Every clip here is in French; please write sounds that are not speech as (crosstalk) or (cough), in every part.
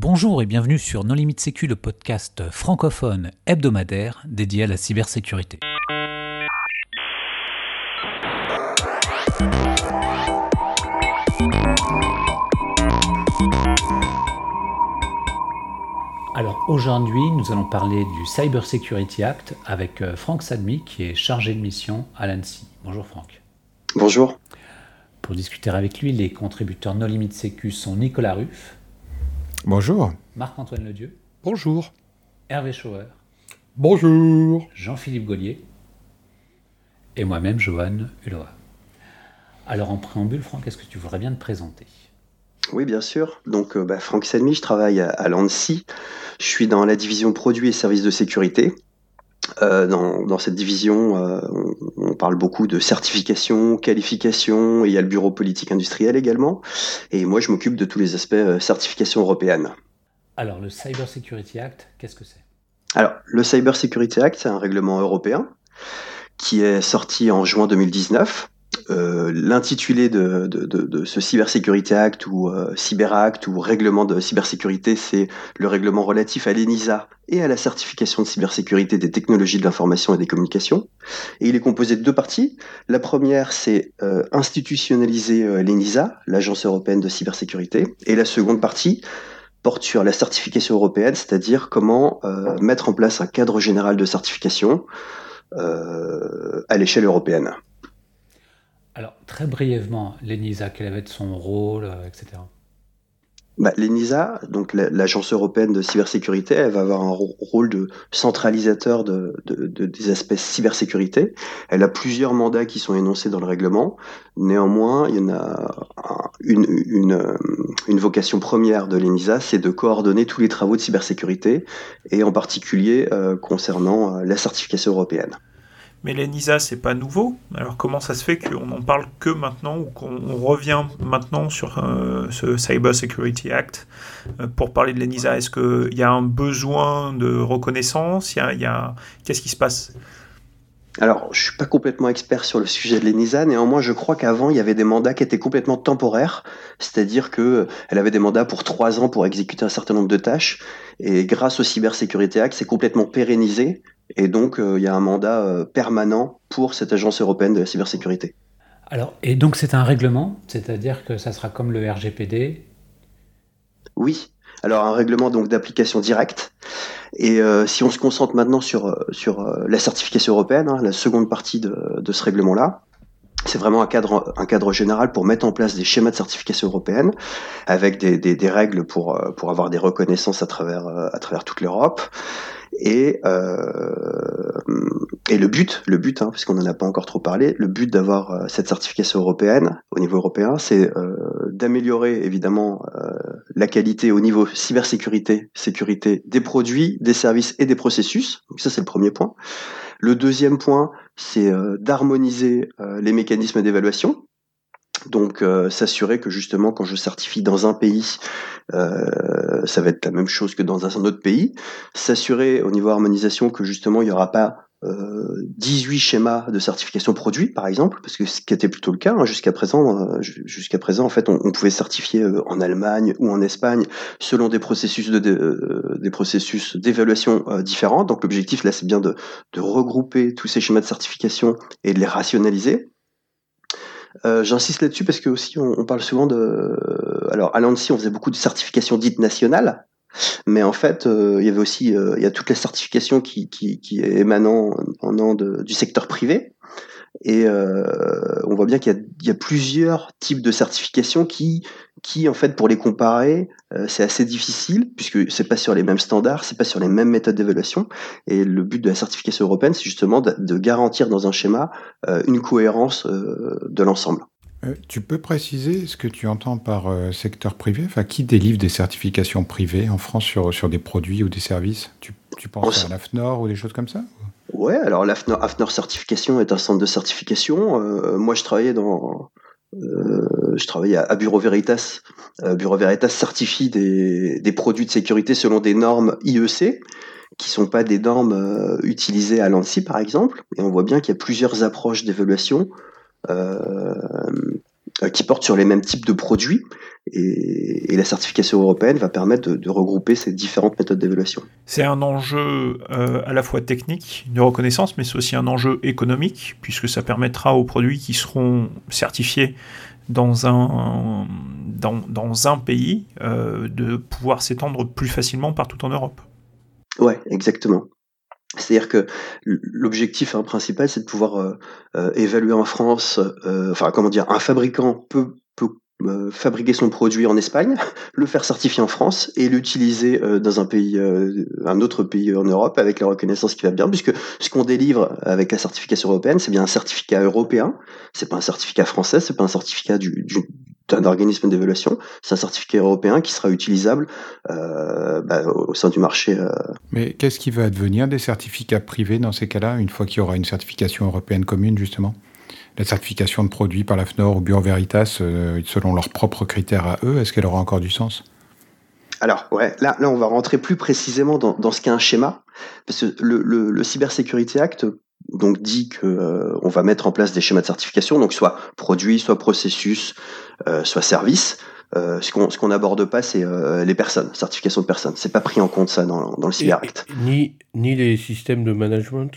Bonjour et bienvenue sur Non Limite Sécu, le podcast francophone hebdomadaire dédié à la cybersécurité. Alors aujourd'hui, nous allons parler du Cyber Security Act avec euh, Franck Sadmi qui est chargé de mission à l'ANSI. Bonjour Franck. Bonjour. Pour discuter avec lui, les contributeurs Non Limite Sécu sont Nicolas Ruff. Bonjour. Marc-Antoine Ledieu. Bonjour. Hervé Schauer. Bonjour. Jean-Philippe Gaulier. Et moi-même, Johan Hulot. Alors en préambule, Franck, est-ce que tu voudrais bien te présenter? Oui, bien sûr. Donc, euh, bah, Franck Salmi, je travaille à, l'ANSI. Je suis dans la division produits et services de sécurité. Euh, dans, cette division, euh, on, parle beaucoup de certification, qualification, et il y a le bureau politique industriel également. Et moi, je m'occupe de tous les aspects certification européenne. Alors, le Cyber Security Act, qu'est-ce que c'est? Alors, le Cyber Security Act, c'est un règlement européen qui est sorti en juin 2019 euh, l'intitulé de, de, de, de, ce Cybersécurité Act ou euh, Cyber Act ou règlement de cybersécurité, c'est le règlement relatif à l'ENISA et à la certification de cybersécurité des technologies de l'information et des communications. Et il est composé de deux parties. La première, c'est euh, institutionnaliser euh, l'ENISA, l'Agence européenne de cybersécurité. Et la seconde partie, porte sur la certification européenne, c'est-à-dire comment euh, mettre en place un cadre général de certification à l'échelle européenne. Alors, très brièvement, l'ENISA, quel va être son rôle, euh, etc. Bah, L'ENISA, donc l'Agence européenne de cybersécurité, elle va avoir un rôle de centralisateur de, des aspects cybersécurité. Elle a plusieurs mandats qui sont énoncés dans le règlement. Néanmoins, il y en a une, une, une vocation première de l'ENISA, c'est de coordonner tous les travaux de cybersécurité, et en particulier euh, concernant euh, la certification européenne. Mais l'ENISA, c'est pas nouveau. Alors comment ça se fait qu'on n'en parle que maintenant ou qu'on revient maintenant sur euh, ce Cyber Security Act euh, pour parler de l'ENISA Est-ce qu'il y a un besoin de reconnaissance? Il y a, Qu'est-ce qui se passe? Alors, je suis pas complètement expert sur le sujet de l'ENISA, néanmoins, je crois qu'avant, il y avait des mandats qui étaient complètement temporaires, c'est-à-dire que elle avait des mandats pour trois ans pour exécuter un certain nombre de tâches, et grâce au Cybersécurité Act, c'est complètement pérennisé, et donc, euh, il y a un mandat euh, permanent pour cette agence européenne de la cybersécurité. Alors, et donc c'est un règlement, c'est-à-dire que ça sera comme le RGPD Oui. Alors un règlement donc d'application directe. Et euh, si on se concentre maintenant sur sur la certification européenne, hein, la seconde partie de, de ce règlement-là, c'est vraiment un cadre, un cadre général pour mettre en place des schémas de certification européenne avec des, des, des règles pour, pour avoir des reconnaissances à travers, à travers toute l'Europe. Et, euh, et le but, le but, hein, puisqu'on n'en a pas encore trop parlé, le but d'avoir euh, cette certification européenne au niveau européen, c'est euh, d'améliorer évidemment la qualité au niveau cybersécurité, sécurité des produits, des services et des processus. Donc ça, c'est le premier point. Le deuxième point, c'est d'harmoniser les mécanismes d'évaluation. Donc s'assurer que justement quand je certifie dans un pays, euh, ça va être la même chose que dans un autre pays. S'assurer au niveau harmonisation que justement il n'y aura pas euh, 18 schémas de certification produit, par exemple, parce que ce qui était plutôt le cas hein, jusqu'à présent. Euh, jusqu'à présent, en fait, on, pouvait certifier euh, en Allemagne ou en Espagne selon des processus de, de des processus d'évaluation différents. Donc l'objectif là, c'est bien de, de regrouper tous ces schémas de certification et de les rationaliser. Euh, J'insiste là-dessus parce que aussi on, on, parle souvent de. Alors à l'ANSI, on faisait beaucoup de certifications dites nationales, mais en fait, euh, il y avait aussi euh, il y a toute la certification qui, qui, qui émanant de, du secteur privé. Et euh, on voit bien qu'il y, y, a plusieurs types de certifications qui, qui en fait, pour les comparer, euh, c'est assez difficile puisque c'est pas sur les mêmes standards, c'est pas sur les mêmes méthodes d'évaluation. Et le but de la certification européenne, c'est justement de, de, garantir dans un schéma euh, une cohérence de l'ensemble. tu peux préciser ce que tu entends par secteur privé? Enfin, qui délivre des certifications privées en France sur, sur des produits ou des services? Tu, tu penses à l'AFNOR ou des choses comme ça? Ouais, alors l'AFNOR AFNOR Certification est un centre de certification. Euh, moi, je travaillais dans, euh, je travaillais à, Bureau Veritas. Euh, Bureau Veritas certifie des, des, produits de sécurité selon des normes IEC, qui sont pas des normes euh, utilisées à l'ANSI, par exemple. Et on voit bien qu'il y a plusieurs approches d'évaluation. Qui portent sur les mêmes types de produits. Et, la certification européenne va permettre de, regrouper ces différentes méthodes d'évaluation. C'est un enjeu à la fois technique de reconnaissance, mais c'est aussi un enjeu économique, puisque ça permettra aux produits qui seront certifiés dans un, dans, dans un pays euh, de pouvoir s'étendre plus facilement partout en Europe. Ouais, exactement. C'est-à-dire que l'objectif hein, principal, c'est de pouvoir euh, euh, évaluer en France, enfin comment dire, un fabricant peut euh, fabriquer son produit en Espagne, (laughs) le faire certifier en France et l'utiliser euh, dans un pays, euh, un autre pays en Europe avec la reconnaissance qui va bien, puisque ce qu'on délivre avec la certification européenne, c'est bien un certificat européen, c'est pas un certificat français, c'est pas un certificat du, d'un organisme d'évaluation, c'est un certificat européen qui sera utilisable bah, au sein du marché. Mais qu'est-ce qui va advenir des certificats privés dans ces cas-là, une fois qu'il y aura une certification européenne commune, justement? La certification de produits par la FNOR ou Bureau Veritas euh, selon leurs propres critères à eux, est-ce qu'elle aura encore du sens? Alors, ouais, là, là, on va rentrer plus précisément dans, dans ce qu'est un schéma, parce que le, le, le Cybersecurity Act donc dit que euh, on va mettre en place des schémas de certification, donc soit produit, soit processus, euh, soit service. Euh, ce qu'on ce qu'on n'aborde pas, c'est les personnes, certification de personnes. C'est pas pris en compte ça dans, dans le Cyber Act. ni ni les systèmes de management?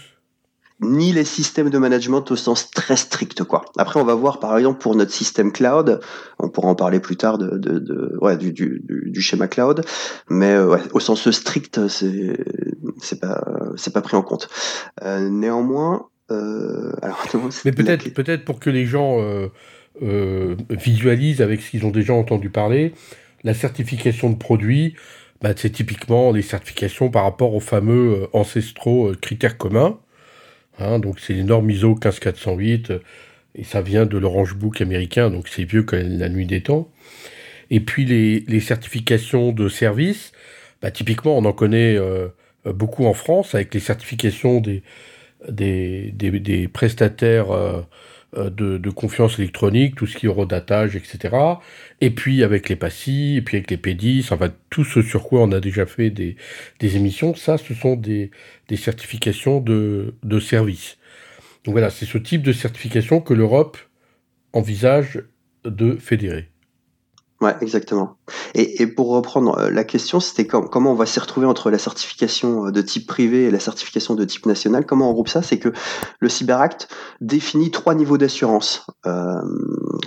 Ni les systèmes de management au sens très strict quoi. Après on va voir par exemple pour notre système cloud, on pourra en parler plus tard de, de, de ouais, du, du, du, schéma cloud, mais euh, ouais, au sens strict c'est c'est pas c'est pas pris en compte. Euh, néanmoins, euh, alors mais peut-être peut-être pour que les gens euh, euh, visualisent avec ce qu'ils ont déjà entendu parler, la certification de produits. Bah, c'est typiquement les certifications par rapport aux fameux ancestraux critères communs. Hein, donc c'est les normes ISO 15408 et ça vient de l'Orange Book américain, donc c'est vieux que la nuit des temps. Et puis les, certifications de service, bah, typiquement on en connaît euh, beaucoup en France avec les certifications des, prestataires euh, euh, de, confiance électronique, tout ce qui est eurodatage, etc. Et puis avec les PASSI, et puis avec les PEDIS, enfin tout ce sur quoi on a déjà fait des, émissions, ça ce sont des, certifications de, de services. Donc voilà, c'est ce type de certification que l'Europe envisage de fédérer. Ouais, exactement. Et, et pour reprendre euh, la question, c'était comment on va s'y retrouver entre la certification euh, de type privé et la certification de type national? Comment on groupe ça? C'est que le Cyberact définit trois niveaux d'assurance euh,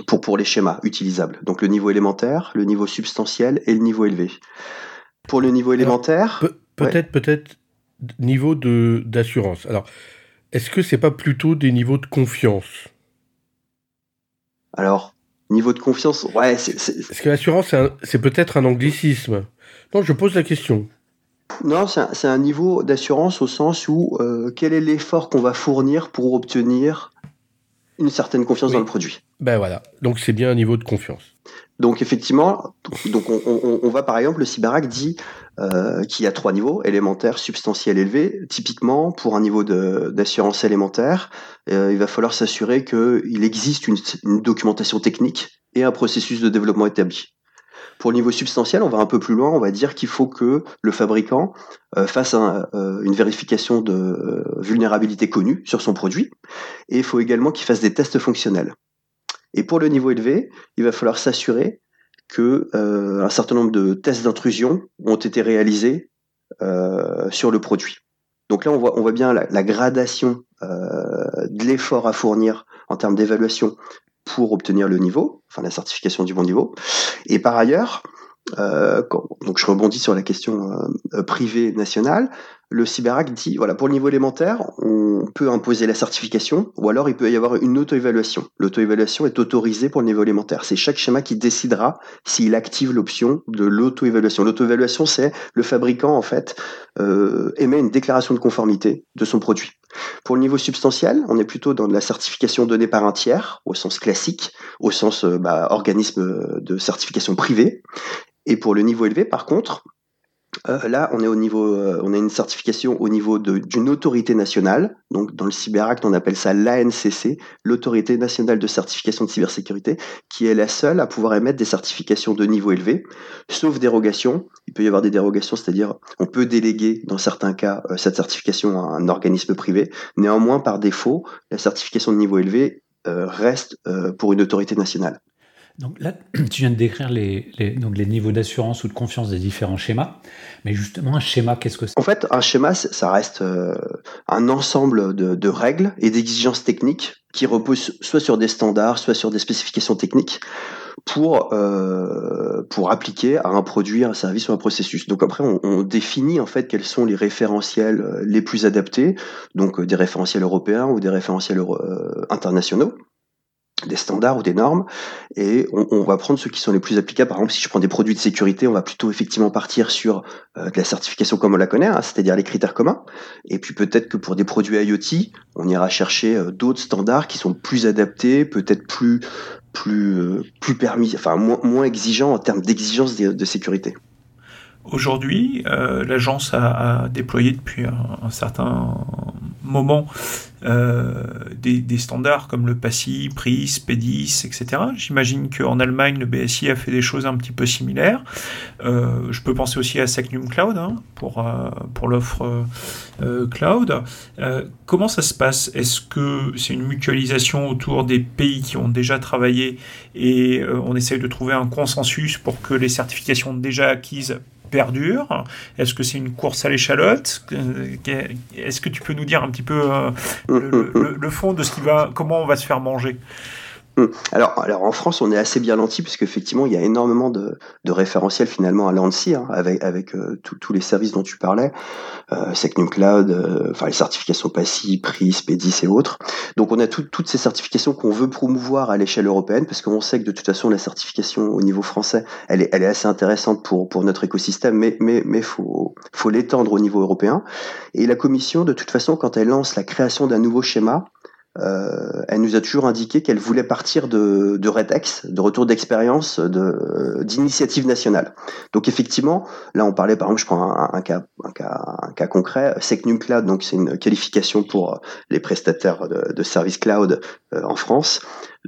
pour, pour les schémas utilisables. Donc le niveau élémentaire, le niveau substantiel et le niveau élevé. Pour le niveau élémentaire... peut-être, peut-être niveau de, d'assurance. Alors, est-ce que c'est pas plutôt des niveaux de confiance? Alors, Niveau de confiance, ouais. c'est Est-ce que l'assurance, c'est peut-être un anglicisme Non, je pose la question. Non, c'est un, niveau d'assurance au sens où euh, quel est l'effort qu'on va fournir pour obtenir une certaine confiance dans le produit? Ben voilà, donc c'est bien un niveau de confiance. Donc effectivement, donc on, va par exemple, le Cyberac dit euh, qu'il y a trois niveaux, élémentaire, substantiel, élevé. Typiquement, pour un niveau d'assurance élémentaire, euh, il va falloir s'assurer qu'il existe une, documentation technique et un processus de développement établi. Pour le niveau substantiel, on va un peu plus loin, on va dire qu'il faut que le fabricant euh, fasse une vérification de vulnérabilité connue sur son produit, et il faut également qu'il fasse des tests fonctionnels. Et pour le niveau élevé, il va falloir s'assurer que euh, un certain nombre de tests d'intrusion ont été réalisés euh, sur le produit. Donc là, on voit, bien la, gradation euh, de l'effort à fournir en termes d'évaluation pour obtenir le niveau, enfin la certification du bon niveau. Et par ailleurs, euh, donc je rebondis sur la question euh, privée nationale. Le Cyberact dit, voilà, pour le niveau élémentaire, on peut imposer la certification, ou alors il peut y avoir une auto-évaluation. L'auto-évaluation est autorisée pour le niveau élémentaire. C'est chaque schéma qui décidera s'il active l'option de l'auto-évaluation. L'auto-évaluation, c'est le fabricant, en fait, euh, émet une déclaration de conformité de son produit. Pour le niveau substantiel, on est plutôt dans de la certification donnée par un tiers, au sens classique, au sens bah, organisme de certification privée. Et pour le niveau élevé, par contre, euh, là, on est au niveau, euh, on a une certification au niveau d'une autorité nationale. Donc, dans le Cyberact, on appelle ça l'ANCC, l'autorité nationale de certification de cybersécurité, qui est la seule à pouvoir émettre des certifications de niveau élevé, sauf dérogation. Il peut y avoir des dérogations, c'est-à-dire on peut déléguer dans certains cas euh, cette certification à un organisme privé. Néanmoins, par défaut, la certification de niveau élevé reste pour une autorité nationale. Donc là, (clears throat) tu viens de décrire les, donc les niveaux d'assurance ou de confiance des différents schémas. Mais justement, un schéma, qu'est-ce que c'est? En fait, un schéma, ça reste euh, un ensemble de, règles et d'exigences techniques qui reposent soit sur des standards, soit sur des spécifications techniques pour euh, pour appliquer à un produit, un service ou un processus. Donc après, on, on, définit en fait quels sont les référentiels euh, les plus adaptés, donc des référentiels européens ou des référentiels internationaux des standards ou des normes et on, va prendre ceux qui sont les plus applicables. Par exemple, si je prends des produits de sécurité, on va plutôt effectivement partir sur euh, de la certification comme on la connaît, hein, c'est-à-dire les critères communs. Et puis peut-être que pour des produits IoT, on ira chercher euh, d'autres standards qui sont plus adaptés, peut-être plus plus euh, plus permis, enfin moins, moins exigeants en termes d'exigence de sécurité. Aujourd'hui, euh, l'agence a, déployé depuis un, certain moment euh, des, standards comme le PASI, PRIS, PEDIS, etc. J'imagine qu'en Allemagne, le BSI a fait des choses un petit peu similaires. Euh, je peux penser aussi à Secnum Cloud hein, pour, pour l'offre cloud. comment ça se passe? Est-ce que c'est une mutualisation autour des pays qui ont déjà travaillé et on essaye de trouver un consensus pour que les certifications déjà acquises perdure Est-ce que c'est une course à l'échalote? Est-ce que tu peux nous dire un petit peu euh, le, fond de ce qui va, comment on va se faire manger? Alors, alors en France, on est assez bien lenti puisque effectivement, il y a énormément de, référentiels finalement à l'ANSI hein, avec euh, tous les services dont tu parlais, euh, Secnum Cloud, euh, enfin les certifications PASI, PRIS, PEDIS et autres. Donc, on a toutes ces certifications qu'on veut promouvoir à l'échelle européenne parce qu'on sait que de toute façon, la certification au niveau français, elle est elle est assez intéressante pour pour notre écosystème, mais mais faut l'étendre au niveau européen. Et la Commission, de toute façon, quand elle lance la création d'un nouveau schéma, elle nous a toujours indiqué qu'elle voulait partir de, de RETEX, de retour d'expérience, de d'initiative nationale. Donc effectivement, là on parlait par exemple, je prends un, cas, un cas, un cas concret, Secnum Cloud, donc c'est une qualification pour les prestataires de, services cloud euh, en France.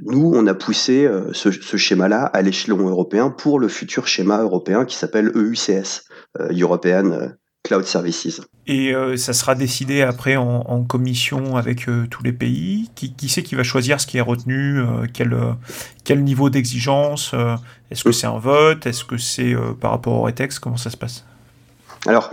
Nous, on a poussé euh, ce, ce schéma-là à l'échelon européen pour le futur schéma européen qui s'appelle EUCS, European Cloud Services. Et euh, ça sera décidé après en, commission avec euh, tous les pays. Qui, qui c'est qui va choisir ce qui est retenu euh, quel, quel niveau d'exigence Est-ce que c'est un vote Est-ce que c'est par rapport au rétex Comment ça se passe? Alors,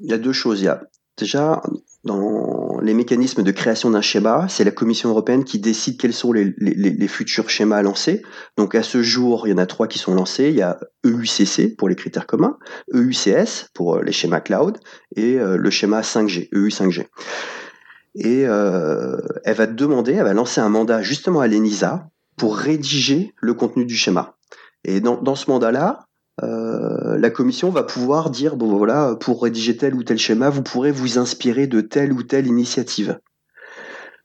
il y a deux choses. Il y a déjà dans les mécanismes de création d'un schéma, c'est la Commission européenne qui décide quels sont les, futurs schémas à lancer. Donc à ce jour, il y en a trois qui sont lancés. Il y a EUCC pour les critères communs, EUCS pour euh, les schémas cloud et euh, le schéma 5G, EU5G. Et euh, elle va demander, elle va lancer un mandat justement à l'ENISA pour rédiger le contenu du schéma. Et dans, dans ce mandat-là, euh, la commission va pouvoir dire bon voilà pour rédiger tel ou tel schéma vous pourrez vous inspirer de telle ou telle initiative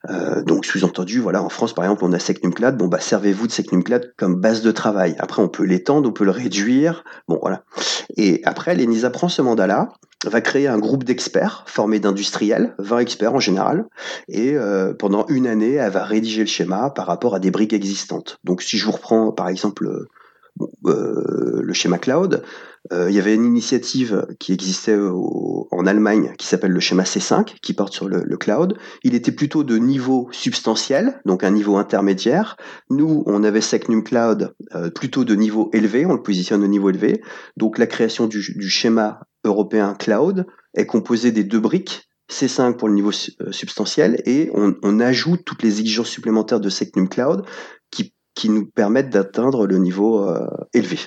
euh, donc sous-entendu, voilà, en France par exemple, on a SecNumCloud, bon bah servez-vous de SecNumCloud comme base de travail. Après, on peut l'étendre, on peut le réduire, bon voilà. Et après, l'ENISA prend ce mandat-là, va créer un groupe d'experts formé d'industriels, 20 experts en général, et euh, pendant une année, elle va rédiger le schéma par rapport à des briques existantes. Donc si je vous reprends par exemple le schéma cloud. Euh, il y avait une initiative qui existait en Allemagne qui s'appelle le schéma C5, qui porte sur le, cloud. Il était plutôt de niveau substantiel, donc un niveau intermédiaire. Nous, on avait Secnum Cloud euh, plutôt de niveau élevé, on le positionne au niveau élevé. Donc la création du, schéma européen cloud est composée des deux briques, C5 pour le niveau substantiel et on, on, ajoute toutes les exigences supplémentaires de Secnum Cloud qui nous permettent d'atteindre le niveau euh, élevé.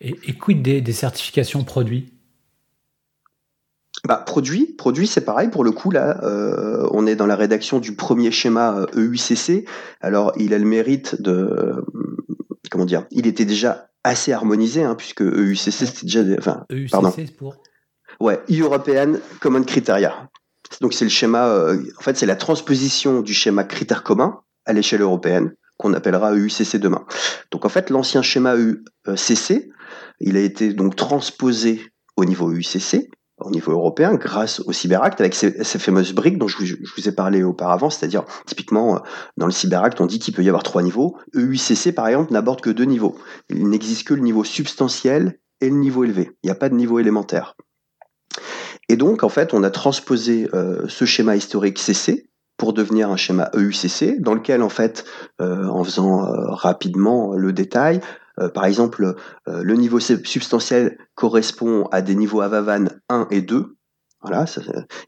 Et, et, quid des, certifications produits? Bah, produit, produit, c'est pareil. Pour le coup, là, euh, on est dans la rédaction du premier schéma EUCC. Euh, e Alors, il a le mérite de, comment dire, il était déjà assez harmonisé, hein, puisque EUCC c'était déjà, des, enfin, EUCC pardon. pour? Ouais, European Common Criteria. Donc c'est le schéma, en fait, c'est la transposition du schéma critères commun à l'échelle européenne qu'on appellera EUCC demain. Donc en fait, l'ancien schéma EUCC, il a été donc transposé au niveau EUCC, au niveau européen, grâce au Cyberact, avec ces, fameuses briques dont je vous, ai parlé auparavant, c'est-à-dire typiquement dans le Cyberact, on dit qu'il peut y avoir trois niveaux. EUCC, par exemple, n'aborde que deux niveaux. Il n'existe que le niveau substantiel et le niveau élevé. Il n'y a pas de niveau élémentaire. Et donc, en fait, on a transposé euh, ce schéma historique CC pour devenir un schéma EUCC, dans lequel en fait, en faisant rapidement le détail, par exemple, le niveau substantiel correspond à des niveaux AVAVAN 1 et 2, voilà,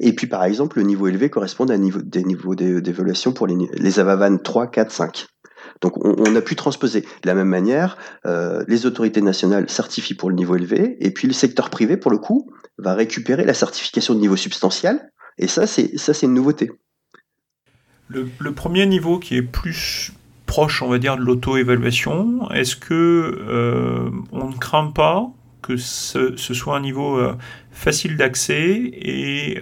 et puis par exemple, le niveau élevé correspond à niveau, des niveaux d'évaluation pour les, les AVAVAN 3, 4, 5. Donc on, a pu transposer. De la même manière, euh, les autorités nationales certifient pour le niveau élevé, et puis le secteur privé, pour le coup, va récupérer la certification de niveau substantiel, et ça, c'est ça, c'est une nouveauté. Le, premier niveau qui est plus proche, on va dire, de l'auto-évaluation, est-ce que euh, on ne craint pas que ce, soit un niveau euh, facile d'accès et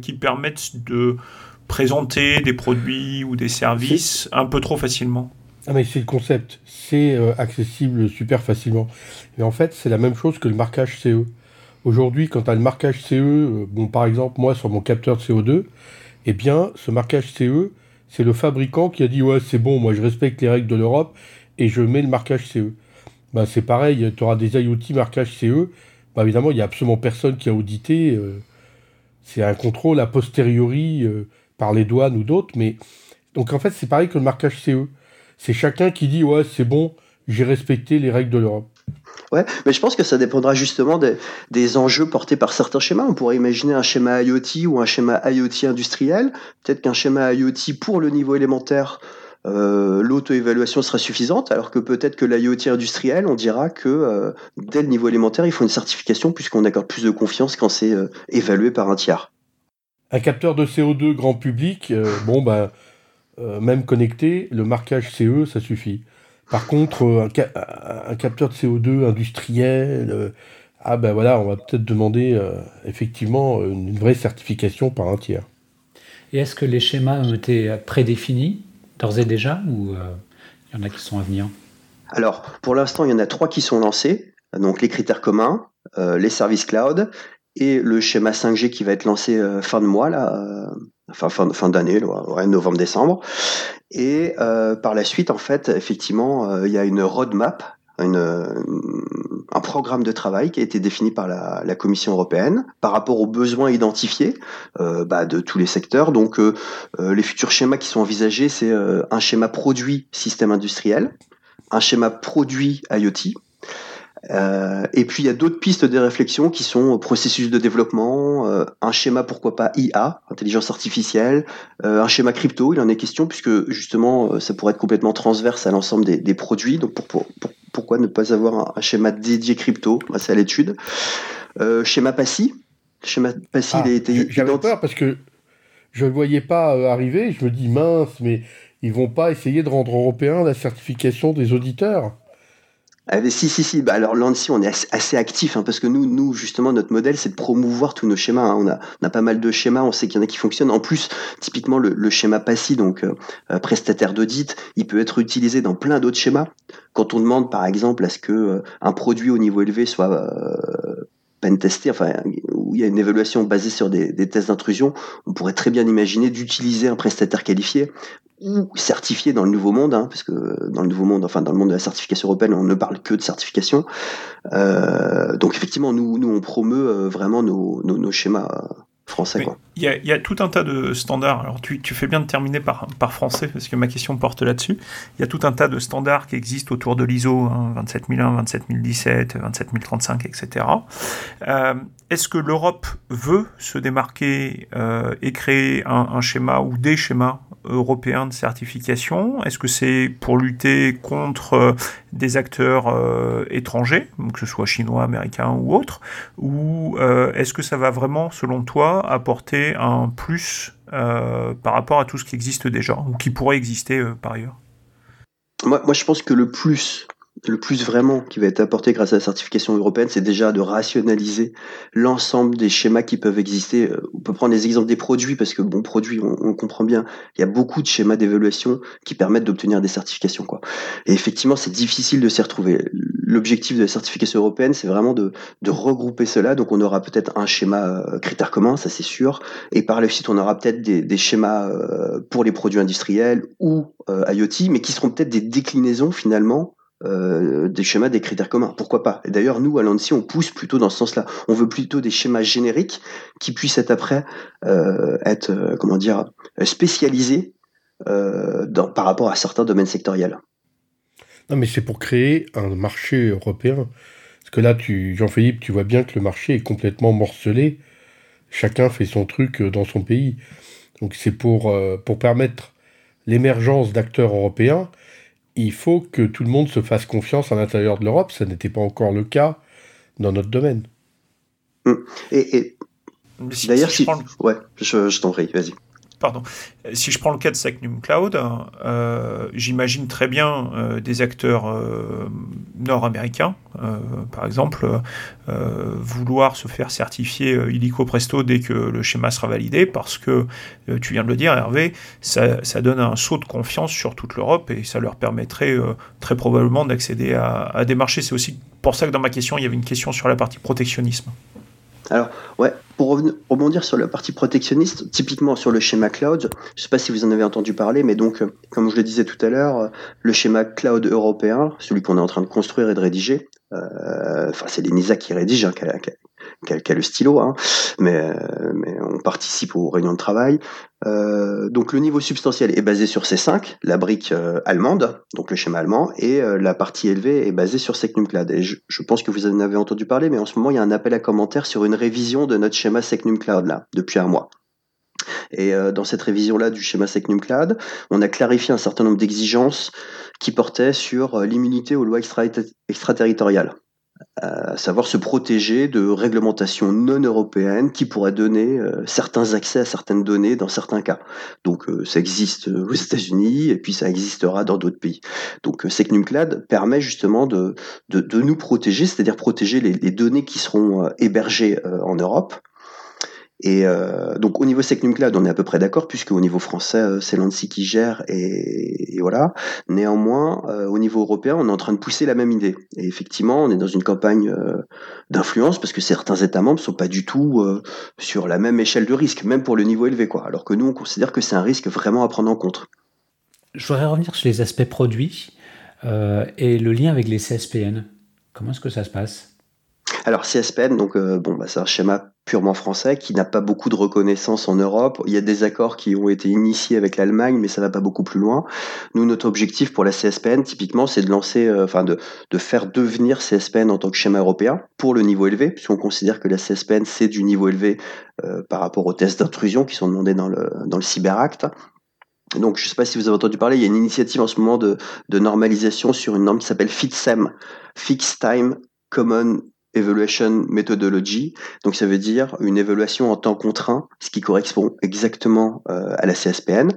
qui permette de présenter des produits ou des services un peu trop facilement? Ah mais c'est le concept, c'est euh, accessible super facilement. Et en fait, c'est la même chose que le marquage CE. Aujourd'hui, quand tu as le marquage CE, euh, bon par exemple moi sur mon capteur de CO2, eh bien ce marquage CE, c'est le fabricant qui a dit ouais c'est bon, moi je respecte les règles de l'Europe et je mets le marquage CE. Bah, c'est pareil, tu auras des IoT marquage CE, bah, évidemment il n'y a absolument personne qui a audité, euh, c'est un contrôle a posteriori par les douanes ou d'autres, mais donc en fait c'est pareil que le marquage CE c'est chacun qui dit ouais c'est bon, j'ai respecté les règles de l'Europe. Ouais, mais je pense que ça dépendra justement des, enjeux portés par certains schémas. On pourrait imaginer un schéma IoT ou un schéma IoT industriel. Peut-être qu'un schéma IoT pour le niveau élémentaire, euh, l'auto-évaluation sera suffisante, alors que peut-être que l'IoT industriel, on dira que euh, dès le niveau élémentaire, il faut une certification puisqu'on accorde plus de confiance quand c'est euh, évalué par un tiers. Un capteur de CO2 grand public, bon bah même connecté, le marquage CE, ça suffit. Par contre, euh, un, capteur de CO2 industriel, euh, ah ben voilà, on va peut-être demander effectivement une vraie certification par un tiers. Et est-ce que les schémas ont été prédéfinis d'ores et déjà ou il y en a qui sont à venir? Alors, pour l'instant, il y en a trois qui sont lancés. Donc les critères communs, les services cloud et le schéma 5G qui va être lancé fin de mois là, enfin fin, fin d'année, novembre-décembre. Et euh, par la suite, en fait, effectivement, euh, il y a une roadmap, une, un programme de travail qui a été défini par la, la Commission européenne par rapport aux besoins identifiés euh, bah, de tous les secteurs. Donc, euh, euh, les futurs schémas qui sont envisagés, c'est un schéma produit système industriel, un schéma produit IoT, euh, et puis il y a d'autres pistes de réflexion qui sont processus de développement, euh, un schéma pourquoi pas IA, intelligence artificielle, euh, un schéma crypto, il en est question puisque justement ça pourrait être complètement transverse à l'ensemble des, des, produits. Donc pour, pour, pourquoi ne pas avoir un, schéma dédié crypto C'est à l'étude? schéma PASSI, schéma PASSI ah, il a été J'avais peur parce que je ne le voyais pas arriver. Je me dis mince, mais ils vont pas essayer de rendre européen la certification des auditeurs. Ah, si, si, si. Bah, alors, l'ANSI, on est assez, actif, hein, parce que nous, nous, justement, notre modèle, c'est de promouvoir tous nos schémas. Hein. On, a, on a pas mal de schémas, on sait qu'il y en a qui fonctionnent. En plus, typiquement, le, schéma PASSI, donc euh, euh, prestataire d'audit, il peut être utilisé dans plein d'autres schémas. Quand on demande, par exemple, à ce que euh, un produit au niveau élevé soit pentesté, enfin, où il y a une évaluation basée sur des tests d'intrusion, on pourrait très bien imaginer d'utiliser un prestataire qualifié ou certifié dans le nouveau monde, hein, parce que dans le nouveau monde, enfin dans le monde de la certification européenne, on ne parle que de certification. Euh, donc effectivement, nous, nous on promeut euh, vraiment nos, nos, nos schémas français. Il y, y, a tout un tas de standards. Alors tu, tu, fais bien de terminer par, par français parce que ma question porte là-dessus. Il y a tout un tas de standards qui existent autour de l'ISO hein, 27001, 27017, 27035, etc. Euh, Est-ce que l'Europe veut se démarquer euh, et créer un, un, schéma ou des schémas européens de certification? Est-ce que c'est pour lutter contre euh, des acteurs euh, étrangers, que ce soit chinois, américains ou autres Ou euh, est-ce que ça va vraiment, selon toi, apporter un plus par rapport à tout ce qui existe déjà ou qui pourrait exister par ailleurs? Moi, je pense que le plus le plus vraiment qui va être apporté grâce à la certification européenne, c'est déjà de rationaliser l'ensemble des schémas qui peuvent exister. Euh, on peut prendre les exemples des produits, parce que bon, produit, on, comprend bien, il y a beaucoup de schémas d'évaluation qui permettent d'obtenir des certifications. Quoi. Et effectivement, c'est difficile de s'y retrouver. L'objectif de la certification européenne, c'est vraiment de, regrouper cela. Donc on aura peut-être un schéma euh, critère commun, ça c'est sûr. Et par la suite, on aura peut-être des, des, schémas euh, pour les produits industriels ou IoT, mais qui seront peut-être des déclinaisons finalement des schémas, des critères communs. Pourquoi pas? Et d'ailleurs, nous, à l'ANSI, on pousse plutôt dans ce sens-là. On veut plutôt des schémas génériques qui puissent être après être, comment dire, spécialisés par rapport à certains domaines sectoriels. Non, mais c'est pour créer un marché européen. Parce que là, Jean-Philippe, tu vois bien que le marché est complètement morcelé. Chacun fait son truc dans son pays. Donc c'est pour, pour permettre l'émergence d'acteurs européens, il faut que tout le monde se fasse confiance à l'intérieur de l'Europe. Ça n'était pas encore le cas dans notre domaine. Hum. Et, d'ailleurs, si, ouais, je, je t'en prie, vas-y pardon, si je prends le cas de Secnum Cloud, euh, j'imagine très bien euh, des acteurs euh, nord-américains, par exemple, vouloir se faire certifier illico presto dès que le schéma sera validé, parce que, tu viens de le dire, Hervé, ça, donne un saut de confiance sur toute l'Europe et ça leur permettrait très probablement d'accéder à des marchés. C'est aussi pour ça que dans ma question, il y avait une question sur la partie protectionnisme. Alors, ouais, pour rebondir sur la partie protectionniste, typiquement sur le schéma cloud, je ne sais pas si vous en avez entendu parler, mais donc, comme je le disais tout à l'heure, le schéma cloud européen, celui qu'on est en train de construire et de rédiger, euh, enfin, c'est l'ENISA qui rédige, hein, qui le stylo, hein, mais, mais on participe aux réunions de travail. Euh, donc le niveau substantiel est basé sur C5, la brique euh, allemande, donc le schéma allemand, et la partie élevée est basée sur SecNumCloud. Et je, je, pense que vous en avez entendu parler, mais en ce moment il y a un appel à commentaires sur une révision de notre schéma SecNumCloud là, depuis un mois. Et dans cette révision-là du schéma SecNumCloud, on a clarifié un certain nombre d'exigences qui portaient sur l'immunité aux lois extraterritoriales à savoir se protéger de réglementations non européennes qui pourraient donner euh, certains accès à certaines données dans certains cas. Donc euh, ça existe aux États-Unis et puis ça existera dans d'autres pays. Donc euh, SecNumCloud permet justement de, de, nous protéger, c'est-à-dire protéger les, les, données qui seront hébergées en Europe et euh, donc au niveau Secnum Cloud, on est à peu près d'accord, puisque au niveau français, euh, c'est l'ANSI qui gère, et, voilà. Néanmoins, euh, au niveau européen, on est en train de pousser la même idée. Et effectivement, on est dans une campagne d'influence, parce que certains États membres sont pas du tout sur la même échelle de risque, même pour le niveau élevé, quoi. Alors que nous, on considère que c'est un risque vraiment à prendre en compte. Je voudrais revenir sur les aspects produits et le lien avec les CSPN. Comment est-ce que ça se passe? Alors CSPN, donc bon, bah, c'est un schéma purement français, qui n'a pas beaucoup de reconnaissance en Europe. Il y a des accords qui ont été initiés avec l'Allemagne, mais ça va pas beaucoup plus loin. Nous, notre objectif pour la CSPN, typiquement, c'est de lancer, euh, enfin, de, de faire devenir CSPN en tant que schéma européen pour le niveau élevé, puisqu'on considère que la CSPN, c'est du niveau élevé euh, par rapport aux tests d'intrusion qui sont demandés dans le, dans le Cyberact. Donc, je ne sais pas si vous avez entendu parler, il y a une initiative en ce moment de, de normalisation sur une norme qui s'appelle FITSEM, Fixed Time Common Evaluation Methodology. Donc ça veut dire une évaluation en temps contraint, ce qui correspond exactement euh, à la CSPN.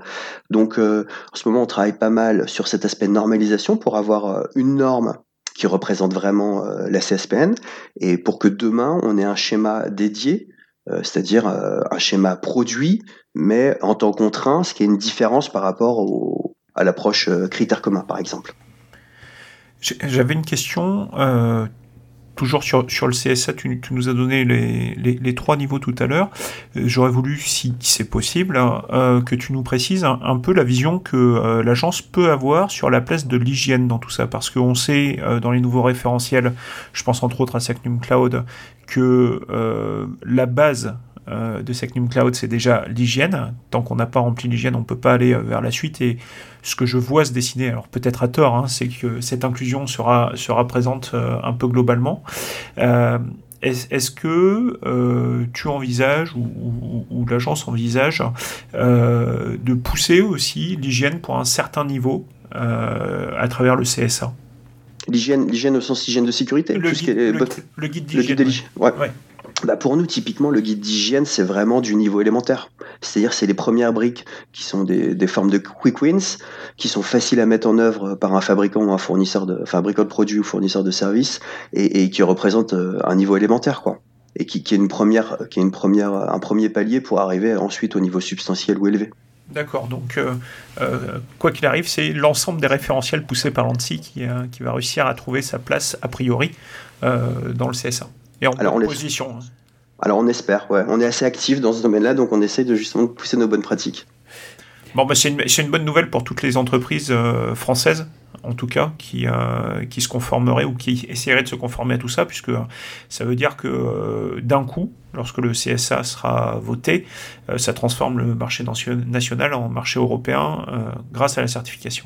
Donc euh, en ce moment, on travaille pas mal sur cet aspect normalisation pour avoir euh, une norme qui représente vraiment la CSPN et pour que demain, on ait un schéma dédié, c'est-à-dire un schéma produit, mais en temps contraint, ce qui est une différence par rapport au, à l'approche critère commun, par exemple. J'avais une question toujours sur, sur le CSA, tu, nous as donné les, les, trois niveaux tout à l'heure. Euh, j'aurais voulu, si c'est possible, hein, euh, que tu nous précises un, peu la vision que euh, l'agence peut avoir sur la place de l'hygiène dans tout ça, parce qu'on sait dans les nouveaux référentiels, je pense entre autres à Secnum Cloud, que la base euh, de Secnum Cloud, c'est déjà l'hygiène. Tant qu'on n'a pas rempli l'hygiène, on ne peut pas aller euh, vers la suite. Et ce que je vois se dessiner, alors peut-être à tort, hein, c'est que cette inclusion sera, sera présente euh, un peu globalement. Est-ce que tu envisages ou, l'agence envisage de pousser aussi l'hygiène pour un certain niveau à travers le CSA L'hygiène, l'hygiène au sens hygiène de sécurité Le, guide, le, guide d'hygiène. Ouais. Bah pour nous, typiquement, le guide d'hygiène, c'est vraiment du niveau élémentaire. C'est-à-dire, c'est les premières briques qui sont des, formes de quick wins, qui sont faciles à mettre en œuvre par un fabricant ou un fournisseur de, fabricant de produits ou fournisseur de services, et, qui représentent euh, un niveau élémentaire, quoi. Et qui, est une première, qui est une première, un premier palier pour arriver ensuite au niveau substantiel ou élevé. D'accord, donc euh, euh, quoi qu'il arrive, c'est l'ensemble des référentiels poussés par l'ANSI qui, va réussir à trouver sa place a priori dans le CSA. Et en Alors, position. Alors on espère, ouais. On est assez actif dans ce domaine-là, donc on essaye de justement pousser nos bonnes pratiques. Bon, bah, c'est une, une, bonne nouvelle pour toutes les entreprises françaises en tout cas, qui, euh, qui se conformerait ou qui essaierait de se conformer à tout ça, puisque ça veut dire que euh, d'un coup, lorsque le CSA sera voté, euh, ça transforme le marché national en marché européen grâce à la certification.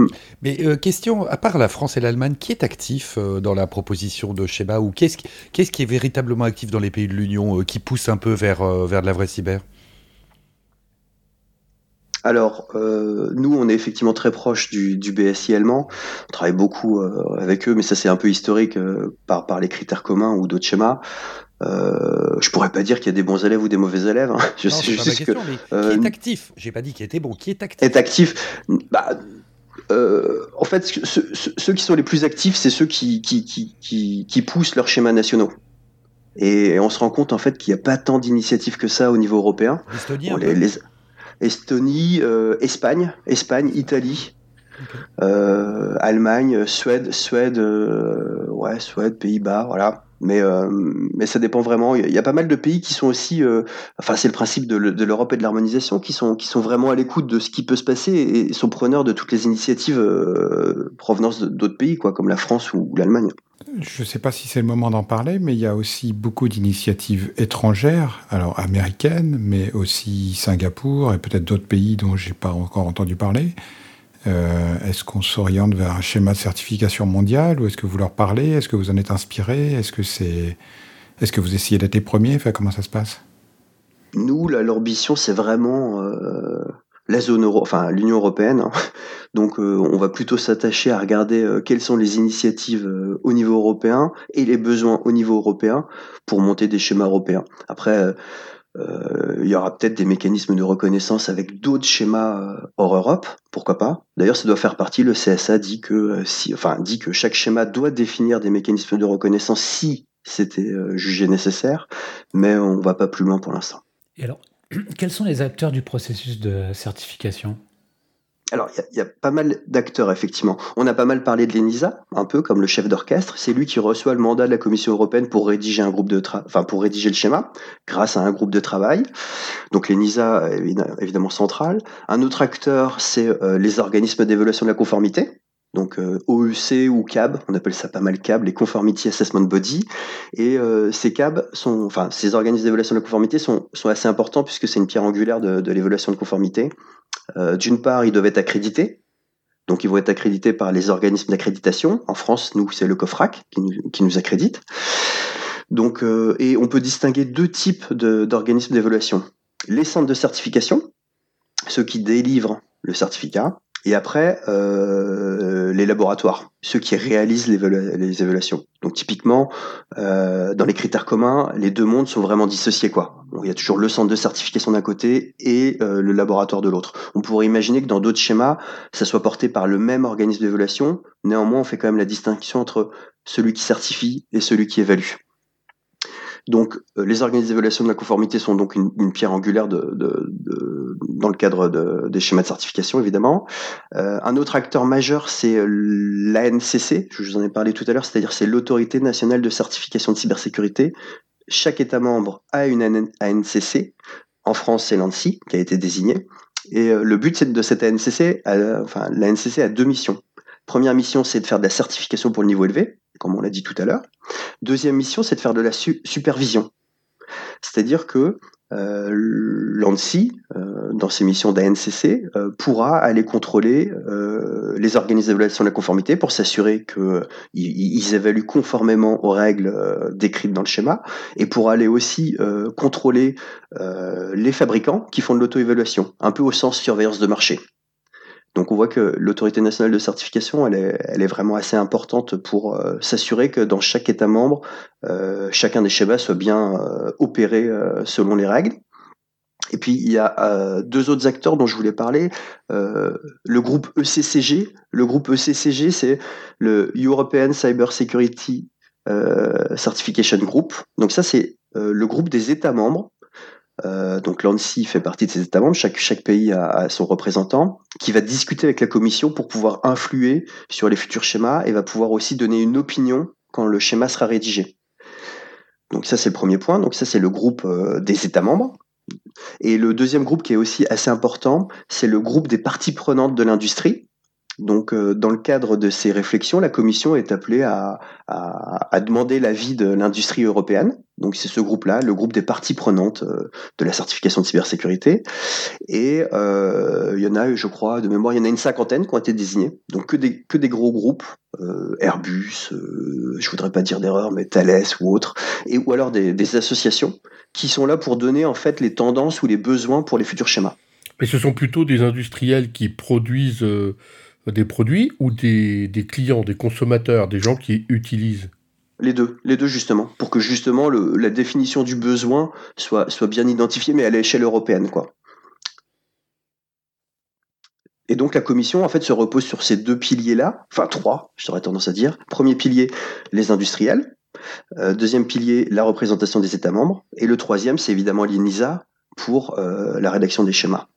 Hmm. Mais question, à part la France et l'Allemagne, qui est actif dans la proposition de schéma ou qu'est-ce qui, qui est véritablement actif dans les pays de l'Union qui pousse un peu vers, vers de la vraie cyber? Alors, euh, nous, on est effectivement très proche du, du BSI allemand. On travaille beaucoup euh, avec eux, mais ça, c'est un peu historique euh, par, par les critères communs ou d'autres schémas. Euh, je pourrais pas dire qu'il y a des bons élèves ou des mauvais élèves. Hein. (laughs) Je sais juste question, que qui est actif? J'ai pas dit qu'il était bon. Qui est actif? Est actif. Bah, en fait, ceux, ceux, qui sont les plus actifs, c'est ceux qui, qui, qui, qui, poussent leurs schémas nationaux. Et on se rend compte en fait qu'il n'y a pas tant d'initiatives que ça au niveau européen. les, les, Estonie, euh, Espagne, Espagne, Italie, euh, Allemagne, Suède, Suède, euh, ouais, Suède, Pays-Bas, voilà. Mais, mais ça dépend vraiment. Il y a pas mal de pays qui sont aussi, enfin c'est le principe de, l'Europe et de l'harmonisation, qui sont, qui sont vraiment à l'écoute de ce qui peut se passer et, sont preneurs de toutes les initiatives provenant d'autres pays, quoi, comme la France ou l'Allemagne. Je ne sais pas si c'est le moment d'en parler, mais il y a aussi beaucoup d'initiatives étrangères, alors américaines, mais aussi Singapour et peut-être d'autres pays dont j'ai pas encore entendu parler. Euh, est-ce qu'on s'oriente vers un schéma de certification mondial ou est-ce que vous leur parlez? Est-ce que vous en êtes inspiré? Est-ce que c'est, est-ce que vous essayez d'être les premiers? Enfin, Comment ça se passe? Nous, l'ambition, c'est vraiment euh, la zone euro, enfin l'Union européenne. Hein. Donc euh, on va plutôt s'attacher à regarder quelles sont les initiatives au niveau européen et les besoins au niveau européen pour monter des schémas européens. Après, il y aura peut-être des mécanismes de reconnaissance avec d'autres schémas hors Europe, pourquoi pas. D'ailleurs, ça doit faire partie. Le CSA dit que si, enfin dit que chaque schéma doit définir des mécanismes de reconnaissance si c'était jugé nécessaire, mais on va pas plus loin pour l'instant. Et alors, (clears throat) quels sont les acteurs du processus de certification? Alors, il y, a pas mal d'acteurs, effectivement. On a pas mal parlé de l'ENISA, un peu comme le chef d'orchestre. C'est lui qui reçoit le mandat de la Commission européenne pour rédiger un groupe de enfin, pour rédiger le schéma, grâce à un groupe de travail. Donc, l'ENISA, évidemment, central. Un autre acteur, c'est euh, les organismes d'évaluation de la conformité. Donc euh, OEC ou CAB, on appelle ça pas mal CAB, les Conformity Assessment Body. Et euh, ces CAB sont, enfin ces organismes d'évaluation de la conformité sont, sont assez importants puisque c'est une pierre angulaire de, l'évaluation de conformité. Euh, d'une part, ils doivent être accrédités. Donc, ils vont être accrédités par les organismes d'accréditation. En France, nous, c'est le COFRAC qui nous, qui nous accrédite. Donc, euh, et on peut distinguer deux types d'organismes d'évaluation. Les centres de certification, ceux qui délivrent le certificat, et après, euh, les laboratoires, ceux qui réalisent les, évaluations. Donc typiquement, euh, dans les critères communs, les deux mondes sont vraiment dissociés. quoi. il y a toujours le centre de certification d'un côté et euh, le laboratoire de l'autre. On pourrait imaginer que dans d'autres schémas, ça soit porté par le même organisme d'évaluation. Néanmoins, on fait quand même la distinction entre celui qui certifie et celui qui évalue. Donc, euh, les organismes d'évaluation de la conformité sont donc une, pierre angulaire dans le cadre des schémas de certification, évidemment. Euh, un autre acteur majeur, c'est euh, l'ANCC, je vous en ai parlé tout à l'heure, c'est-à-dire c'est l'autorité nationale de certification de cybersécurité. Chaque État membre a une ANCC. En France, c'est l'ANSI qui a été désigné. Et le but de cette ANCC, enfin l'ANCC a deux missions. Première mission, c'est de faire de la certification pour le niveau élevé, comme on l'a dit tout à l'heure. Deuxième mission, c'est de faire de la supervision. C'est-à-dire que euh, l'ANSI, euh, dans ses missions d'ANCC, euh, pourra aller contrôler euh, les organismes d'évaluation de la conformité pour s'assurer qu'ils évaluent conformément aux règles décrites dans le schéma et pour aller aussi contrôler les fabricants qui font de l'auto-évaluation, un peu au sens surveillance de marché. Donc on voit que l'autorité nationale de certification, elle est, elle est vraiment assez importante pour euh, s'assurer que dans chaque État membre, euh, chacun des schémas soit bien euh, opéré selon les règles. Et puis il y a deux autres acteurs dont je voulais parler. le groupe ECCG. Le groupe ECCG, c'est le European Cyber Security Certification Group. Donc ça, c'est le groupe des États membres euh, donc l'ANSI fait partie de ces États membres, chaque, pays a, son représentant, qui va discuter avec la Commission pour pouvoir influer sur les futurs schémas et va pouvoir aussi donner une opinion quand le schéma sera rédigé. Donc ça c'est le premier point, donc ça c'est le groupe euh, des États membres. Et le deuxième groupe qui est aussi assez important, c'est le groupe des parties prenantes de l'industrie. Donc, euh, dans le cadre de ces réflexions, la Commission est appelée à, demander l'avis de l'industrie européenne. Donc, c'est ce groupe-là, le groupe des parties prenantes euh, de la certification de cybersécurité. Et euh, il y en a, je crois, de mémoire, il y en a une cinquantaine qui ont été désignés. Donc, que des, gros groupes, Airbus, je voudrais pas dire d'erreur, mais Thales ou autres, et ou alors des, des associations qui sont là pour donner en fait les tendances ou les besoins pour les futurs schémas. Mais ce sont plutôt des industriels qui produisent des produits ou des, des, clients, des consommateurs, des gens qui utilisent les deux, les deux justement, pour que justement le, la définition du besoin soit, soit bien identifiée, mais à l'échelle européenne, quoi. Et donc la commission en fait se repose sur ces deux piliers-là, enfin trois, j'aurais tendance à dire. Premier pilier, les industriels. Euh, deuxième pilier, la représentation des États membres. Et le troisième, c'est évidemment l'INISA pour euh, la rédaction des schémas.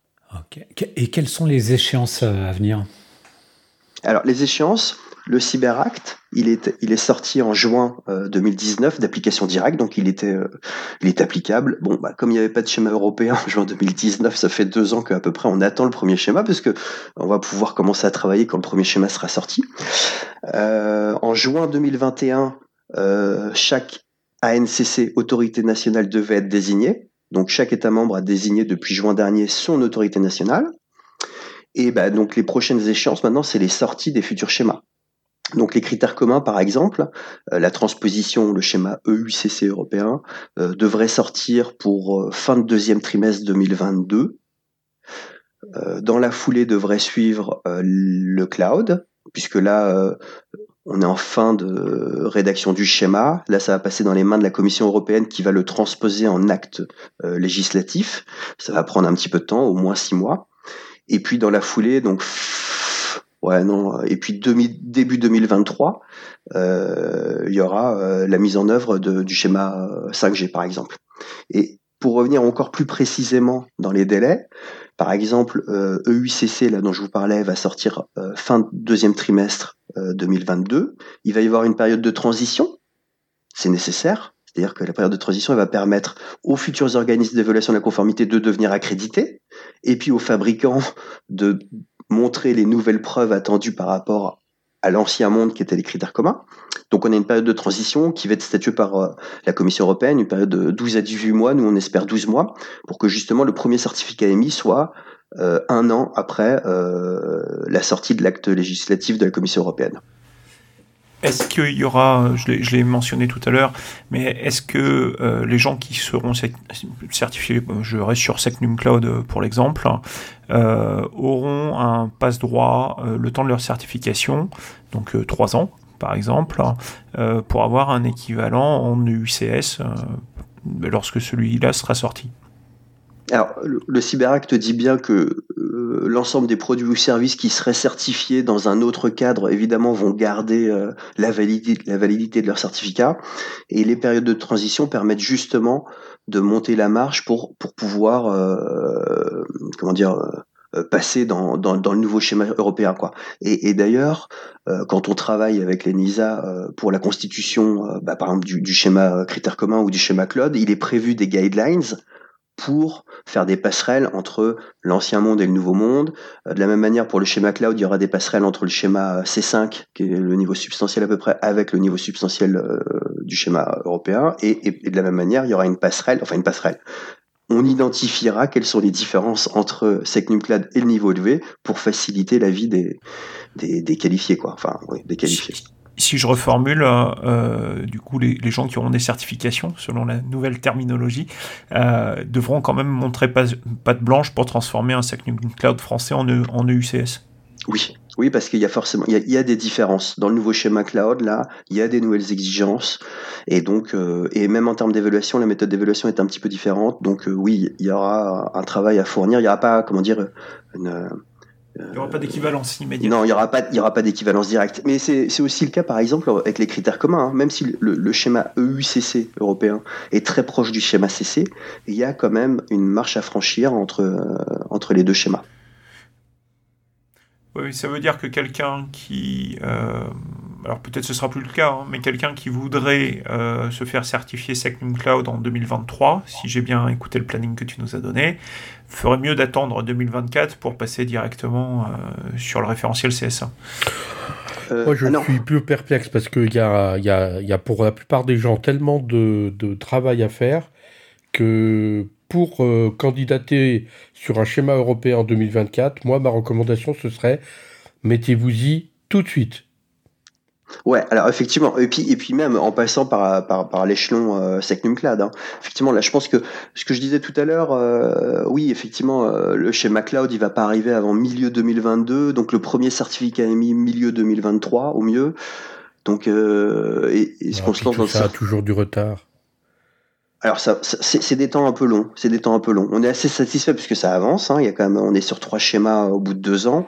Et quelles sont les échéances euh, à venir? Alors, les échéances, le Cyber Act, il est, il est sorti en juin 2019 euh, d'application directe, donc il était, euh, il est applicable. Bon, bah, comme il n'y avait pas de schéma européen en juin 2019, ça fait deux ans qu'à peu près on attend le premier schéma, parce que on va pouvoir commencer à travailler quand le premier schéma sera sorti. Euh, en juin 2021, euh, chaque ANCC, autorité nationale, devait être désigné. Donc chaque État membre a désigné depuis juin dernier son autorité nationale. Et bah, donc les prochaines échéances maintenant, c'est les sorties des futurs schémas. Donc les critères communs, par exemple, euh, la transposition, le schéma EUCC européen, euh, devrait sortir pour euh, fin de deuxième trimestre 2022. dans la foulée devrait suivre le cloud, puisque là, on est en fin de rédaction du schéma. Là, ça va passer dans les mains de la Commission européenne qui va le transposer en acte législatif. Ça va prendre un petit peu de temps, au moins six mois. Et puis dans la foulée, donc ouais non, et puis début 2023, euh, il y aura euh, la mise en œuvre de, du schéma 5G par exemple. Et pour revenir encore plus précisément dans les délais, par exemple, euh, EUCC, là dont je vous parlais, va sortir euh, fin deuxième trimestre 2022. Il va y avoir une période de transition, c'est nécessaire. C'est-à-dire que la période de transition va permettre aux futurs organismes d'évaluation de la conformité de devenir accrédités, et puis aux fabricants de montrer les nouvelles preuves attendues par rapport à l'ancien monde qui étaient les critères communs. Donc on a une période de transition qui va être statuée par euh, la Commission européenne, une période de 12 à 18 mois, nous on espère 12 mois, pour que justement le premier certificat émis soit euh, un an après euh, la sortie de l'acte législatif de la Commission européenne. Est-ce qu'il y aura, je l'ai mentionné tout à l'heure, mais est-ce que euh, les gens qui seront certifiés, euh, je reste sur Secnum Cloud euh, pour l'exemple, auront un passe-droit le temps de leur certification, donc trois ans par exemple, pour avoir un équivalent en UCS lorsque celui-là sera sorti? Alors, le, le Cyberact dit bien que euh, l'ensemble des produits ou services qui seraient certifiés dans un autre cadre, évidemment, vont garder euh, la, validité, la validité de leur certificat. Et les périodes de transition permettent justement de monter la marche pour, pour pouvoir, euh, comment dire, passer dans, dans, dans, le nouveau schéma européen. Quoi. Et, et d'ailleurs, quand on travaille avec les NISA pour la constitution, bah, par exemple, du, du schéma critère commun ou du schéma cloud, il est prévu des guidelines pour faire des passerelles entre l'ancien monde et le nouveau monde. Euh, de la même manière, pour le schéma cloud, il y aura des passerelles entre le schéma C5, qui est le niveau substantiel à peu près, avec le niveau substantiel euh, du schéma européen. Et, de la même manière, il y aura une passerelle, enfin une passerelle. On identifiera quelles sont les différences entre Secnum Cloud et le niveau élevé pour faciliter la vie des qualifiés, quoi. Enfin, oui, des qualifiés si je reformule, euh, euh, du coup, les, gens qui auront des certifications, selon la nouvelle terminologie, euh, devront quand même montrer pas, patte blanche pour transformer un Secnum Cloud français en, e, EUCS. Oui, oui, parce qu'il y a forcément, il y a, des différences dans le nouveau schéma cloud. Là, il y a des nouvelles exigences, et donc, et même en termes d'évaluation, la méthode d'évaluation est un petit peu différente. Donc, oui, il y aura un travail à fournir. Il n'y aura pas, comment dire, une il n'y aura pas d'équivalence immédiate. Non, il n'y aura pas, il y aura pas d'équivalence directe. Mais c'est aussi le cas, par exemple, avec les critères communs. Hein. Même si le, schéma EUCC européen est très proche du schéma CC, il y a quand même une marche à franchir entre, euh, entre les deux schémas. Oui, ça veut dire que quelqu'un qui, euh, alors peut-être ce sera plus le cas, hein, mais quelqu'un qui voudrait euh, se faire certifier Secnum Cloud en 2023, si j'ai bien écouté le planning que tu nous as donné, ferait mieux d'attendre 2024 pour passer directement euh, sur le référentiel CSA. Moi, je suis plus perplexe parce qu'il y a, y, a, y a pour la plupart des gens tellement de, de travail à faire que pour candidater sur un schéma européen en 2024, moi, ma recommandation, ce serait mettez-vous-y tout de suite. Ouais, alors effectivement, et puis, et puis même en passant par, par, par l'échelon euh, SecNumCloud, hein. effectivement, là je pense que ce que je disais tout à l'heure, euh, oui, effectivement, euh, le schéma cloud, il va pas arriver avant milieu 2022, donc le premier certificat est mis milieu 2023 au mieux. Donc, euh, et, et ah, pense dans ça a toujours du retard. Alors ça, c'est des temps un peu longs, c'est des temps un peu longs. On est assez satisfait puisque ça avance. Hein. Il y a quand même, on est sur trois schémas au bout de deux ans.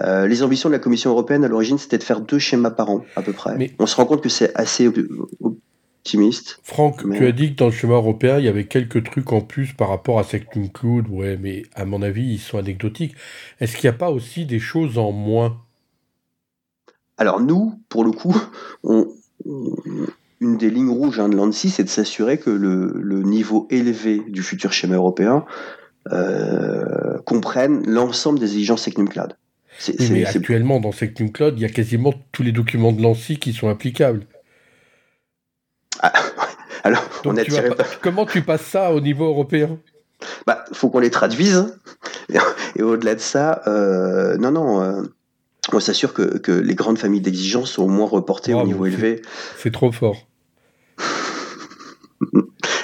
Euh, les ambitions de la Commission européenne à l'origine, c'était de faire deux schémas par an à peu près. Mais on se rend compte que c'est assez optimiste. Franck, tu as dit que dans le schéma européen, il y avait quelques trucs en plus par rapport à Sectum Cloud. Ouais, mais à mon avis, ils sont anecdotiques. Est-ce qu'il n'y a pas aussi des choses en moins? Alors nous, pour le coup, on une des lignes rouges hein, de l'ANSI, c'est de s'assurer que le, niveau élevé du futur schéma européen euh, comprenne l'ensemble des exigences Secnum Cloud. mais actuellement, dans Secnum Cloud, il y a quasiment tous les documents de l'ANSI qui sont applicables. Ah, (laughs) alors, on a Comment tu passes ça au niveau européen? Bah, faut qu'on les traduise. Et, au-delà de ça, euh, non, non. Euh, on s'assure que, les grandes familles d'exigences sont au moins reportées au niveau élevé. C'est trop fort.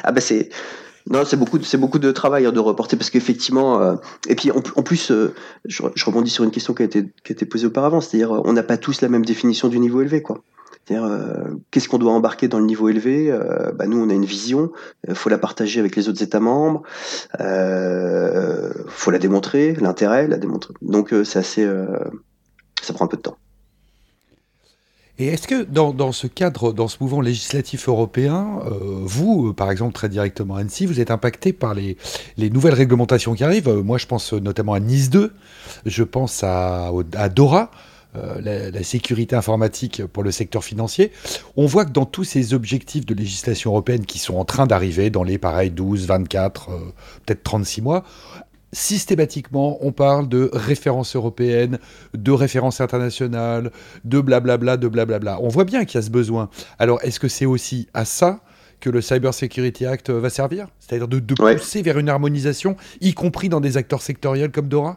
Ah bah c'est non, c'est beaucoup, c'est beaucoup de travail hein, de reporter parce qu'effectivement, euh, et puis en, plus, euh, je, rebondis sur une question qui a été, qui a été posée auparavant, c'est-à-dire on n'a pas tous la même définition du niveau élevé, quoi. C'est-à-dire euh, qu'est-ce qu'on doit embarquer dans le niveau élevé bah, Nous, on a une vision, il faut la partager avec les autres États membres, euh, faut la démontrer, l'intérêt, la démontrer. Donc c'est assez, ça prend un peu de temps. Et est-ce que dans, ce cadre, dans ce mouvement législatif européen, euh, vous, euh, par exemple, très directement Annecy, vous êtes impacté par les, nouvelles réglementations qui arrivent? Euh, Moi, je pense notamment à Nice 2, je pense à, Dora, la, sécurité informatique pour le secteur financier. On voit que dans tous ces objectifs de législation européenne qui sont en train d'arriver dans les pareils 12, 24, peut-être 36 mois, systématiquement, on parle de références européennes, de références internationales, de blablabla, de blablabla. On voit bien qu'il y a ce besoin. Alors, est-ce que c'est aussi à ça que le Cyber Security Act va servir? C'est-à-dire de, pousser vers une harmonisation, y compris dans des acteurs sectoriels comme Dora?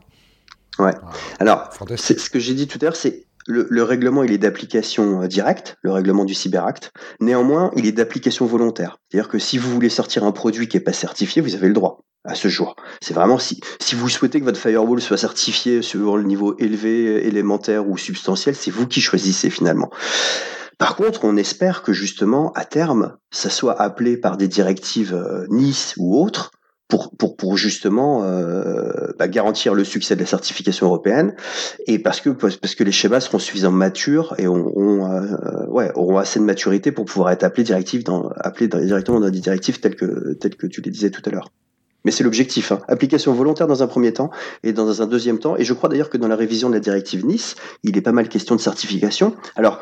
Ouais. Ah, Alors, ce que j'ai dit tout à l'heure, c'est le, le, règlement, il est d'application euh, directe, le règlement du Cyber-Act. Néanmoins, il est d'application volontaire. C'est-à-dire que si vous voulez sortir un produit qui n'est pas certifié, vous avez le droit à ce jour. C'est vraiment si, si vous souhaitez que votre firewall soit certifié sur le niveau élevé, élémentaire ou substantiel, c'est vous qui choisissez finalement. Par contre, on espère que justement, à terme, ça soit appelé par des directives euh, Nice ou autres, pour, pour, pour justement euh, bah, garantir le succès de la certification européenne et parce que parce que les schémas seront suffisamment matures et auront euh, ouais auront assez de maturité pour pouvoir être appelés directives dans appelés directement dans des directives telles que telles que tu les disais tout à l'heure. Mais c'est l'objectif. Hein. Application volontaire dans un premier temps et dans un deuxième temps. Et je crois d'ailleurs que dans la révision de la directive Nice, il est pas mal question de certification. Alors,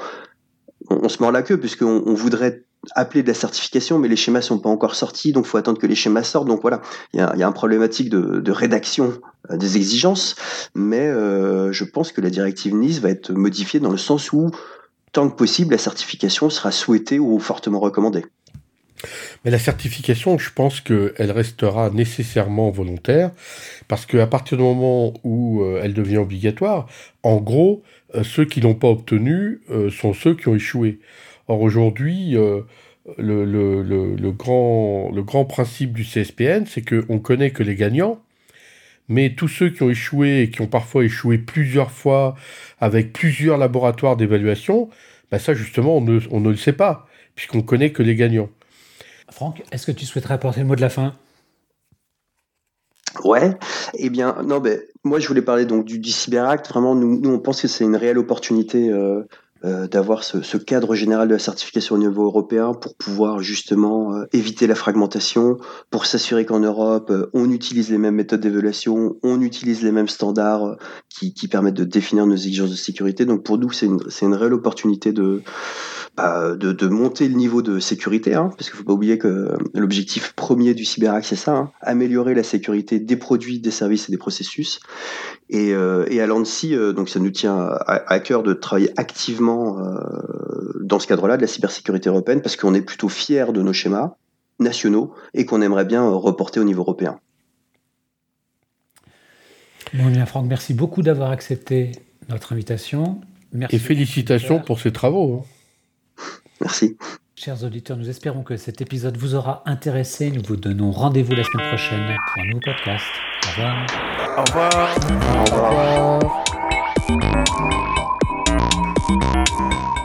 on, se mord la queue puisqu'on on voudrait appeler de la certification, mais les schémas sont pas encore sortis, donc faut attendre que les schémas sortent. Donc voilà, il y a, y a un problématique de, de rédaction euh, des exigences, mais euh, je pense que la directive Nice va être modifiée dans le sens où, tant que possible, la certification sera souhaitée ou fortement recommandée. Mais la certification, je pense qu'elle restera nécessairement volontaire, parce qu'à partir du moment où euh, elle devient obligatoire, en gros, euh, ceux qui l'ont pas obtenue euh, sont ceux qui ont échoué. Or aujourd'hui, le, grand, principe du CSPN, c'est qu'on connaît que les gagnants, mais tous ceux qui ont échoué et qui ont parfois échoué plusieurs fois avec plusieurs laboratoires d'évaluation, bah ça justement, on ne, on ne le sait pas, puisqu'on connaît que les gagnants. Franck, est-ce que tu souhaiterais apporter le mot de la fin? Ouais, eh bien, non, ben, moi je voulais parler donc du, du Cyberact. Vraiment, nous, nous on pense que c'est une réelle opportunité euh, euh, d'avoir ce, cadre général de la certification au niveau européen pour pouvoir justement euh, éviter la fragmentation, pour s'assurer qu'en Europe, euh, on utilise les mêmes méthodes d'évaluation, on utilise les mêmes standards qui, permettent de définir nos exigences de sécurité. Donc pour nous, c'est une, réelle opportunité de, bah, de, monter le niveau de sécurité, hein, parce qu'il faut pas oublier que l'objectif premier du CyberAct, c'est ça, hein, améliorer la sécurité des produits, des services et des processus. Et, à l'ANSI, donc ça nous tient à, cœur de travailler activement euh, dans ce cadre-là de la cybersécurité européenne, parce qu'on est plutôt fiers de nos schémas nationaux et qu'on aimerait bien reporter au niveau européen. Bon, bien, Franck, merci beaucoup d'avoir accepté notre invitation. Merci et félicitations pour ces travaux. Hein. (laughs) Merci. Chers auditeurs, nous espérons que cet épisode vous aura intéressé. Nous vous donnons rendez-vous la semaine prochaine pour un nouveau podcast. Au revoir. Au revoir. Au revoir. Au revoir. ピッ!